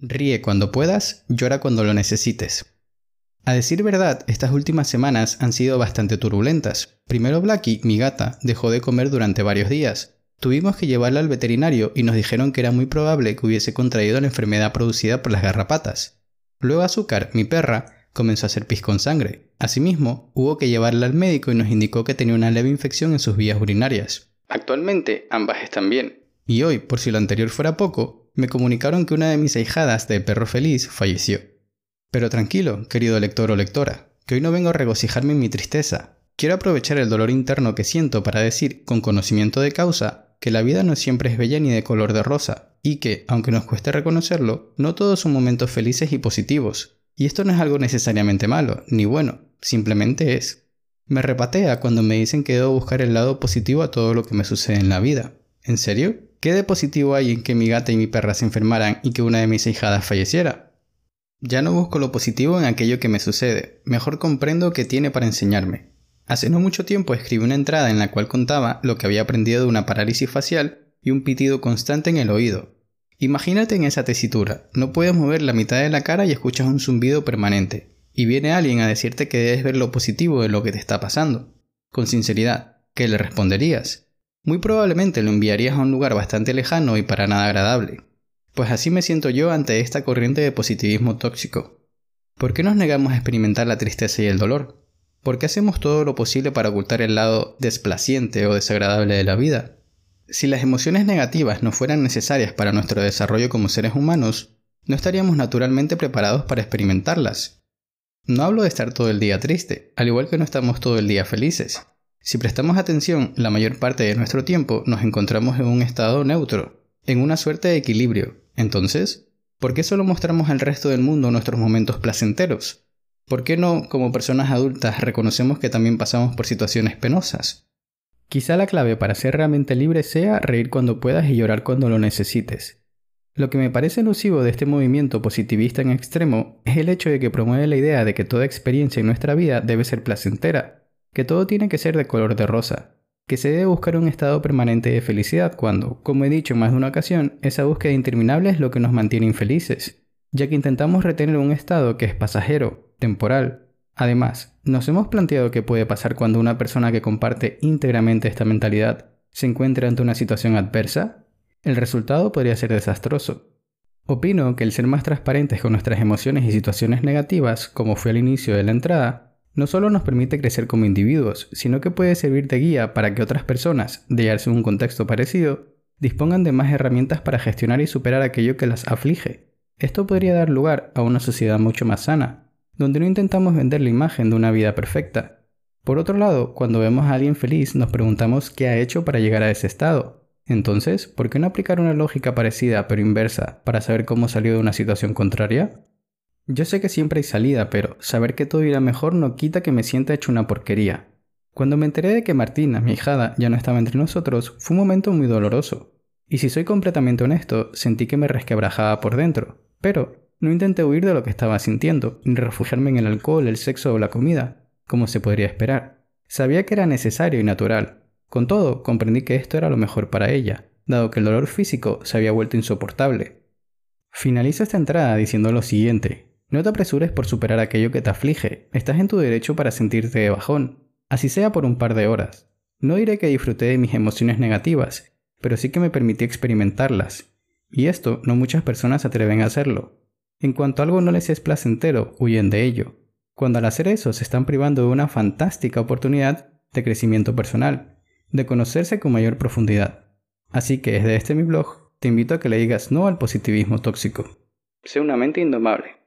Ríe cuando puedas, llora cuando lo necesites. A decir verdad, estas últimas semanas han sido bastante turbulentas. Primero Blackie, mi gata, dejó de comer durante varios días. Tuvimos que llevarla al veterinario y nos dijeron que era muy probable que hubiese contraído la enfermedad producida por las garrapatas. Luego Azúcar, mi perra, comenzó a hacer pis con sangre. Asimismo, hubo que llevarla al médico y nos indicó que tenía una leve infección en sus vías urinarias. Actualmente, ambas están bien. Y hoy, por si lo anterior fuera poco, me comunicaron que una de mis ahijadas de perro feliz falleció. Pero tranquilo, querido lector o lectora, que hoy no vengo a regocijarme en mi tristeza. Quiero aprovechar el dolor interno que siento para decir, con conocimiento de causa, que la vida no siempre es bella ni de color de rosa, y que, aunque nos cueste reconocerlo, no todos son momentos felices y positivos. Y esto no es algo necesariamente malo, ni bueno, simplemente es. Me repatea cuando me dicen que debo buscar el lado positivo a todo lo que me sucede en la vida. ¿En serio? ¿Qué de positivo hay en que mi gata y mi perra se enfermaran y que una de mis hijadas falleciera? Ya no busco lo positivo en aquello que me sucede, mejor comprendo qué tiene para enseñarme. Hace no mucho tiempo escribí una entrada en la cual contaba lo que había aprendido de una parálisis facial y un pitido constante en el oído. Imagínate en esa tesitura, no puedes mover la mitad de la cara y escuchas un zumbido permanente, y viene alguien a decirte que debes ver lo positivo de lo que te está pasando. Con sinceridad, ¿qué le responderías? Muy probablemente lo enviarías a un lugar bastante lejano y para nada agradable. Pues así me siento yo ante esta corriente de positivismo tóxico. ¿Por qué nos negamos a experimentar la tristeza y el dolor? ¿Por qué hacemos todo lo posible para ocultar el lado desplaciente o desagradable de la vida? Si las emociones negativas no fueran necesarias para nuestro desarrollo como seres humanos, no estaríamos naturalmente preparados para experimentarlas. No hablo de estar todo el día triste, al igual que no estamos todo el día felices. Si prestamos atención, la mayor parte de nuestro tiempo nos encontramos en un estado neutro, en una suerte de equilibrio. Entonces, ¿por qué solo mostramos al resto del mundo nuestros momentos placenteros? ¿Por qué no, como personas adultas, reconocemos que también pasamos por situaciones penosas? Quizá la clave para ser realmente libre sea reír cuando puedas y llorar cuando lo necesites. Lo que me parece elusivo de este movimiento positivista en extremo es el hecho de que promueve la idea de que toda experiencia en nuestra vida debe ser placentera, que todo tiene que ser de color de rosa, que se debe buscar un estado permanente de felicidad cuando, como he dicho en más de una ocasión, esa búsqueda interminable es lo que nos mantiene infelices, ya que intentamos retener un estado que es pasajero, temporal. Además, ¿nos hemos planteado qué puede pasar cuando una persona que comparte íntegramente esta mentalidad se encuentra ante una situación adversa? El resultado podría ser desastroso. Opino que el ser más transparentes con nuestras emociones y situaciones negativas, como fue al inicio de la entrada, no solo nos permite crecer como individuos, sino que puede servir de guía para que otras personas, de hallarse en un contexto parecido, dispongan de más herramientas para gestionar y superar aquello que las aflige. Esto podría dar lugar a una sociedad mucho más sana, donde no intentamos vender la imagen de una vida perfecta. Por otro lado, cuando vemos a alguien feliz nos preguntamos qué ha hecho para llegar a ese estado. Entonces, ¿por qué no aplicar una lógica parecida pero inversa para saber cómo salió de una situación contraria? Yo sé que siempre hay salida, pero saber que todo irá mejor no quita que me sienta hecho una porquería. Cuando me enteré de que Martina, mi hijada, ya no estaba entre nosotros, fue un momento muy doloroso. Y si soy completamente honesto, sentí que me resquebrajaba por dentro. Pero no intenté huir de lo que estaba sintiendo, ni refugiarme en el alcohol, el sexo o la comida, como se podría esperar. Sabía que era necesario y natural. Con todo, comprendí que esto era lo mejor para ella, dado que el dolor físico se había vuelto insoportable. Finalizo esta entrada diciendo lo siguiente. No te apresures por superar aquello que te aflige. Estás en tu derecho para sentirte de bajón, así sea por un par de horas. No diré que disfruté de mis emociones negativas, pero sí que me permití experimentarlas. Y esto no muchas personas atreven a hacerlo. En cuanto algo no les es placentero, huyen de ello. Cuando al hacer eso se están privando de una fantástica oportunidad de crecimiento personal, de conocerse con mayor profundidad. Así que desde este mi blog te invito a que le digas no al positivismo tóxico. Sé una mente indomable.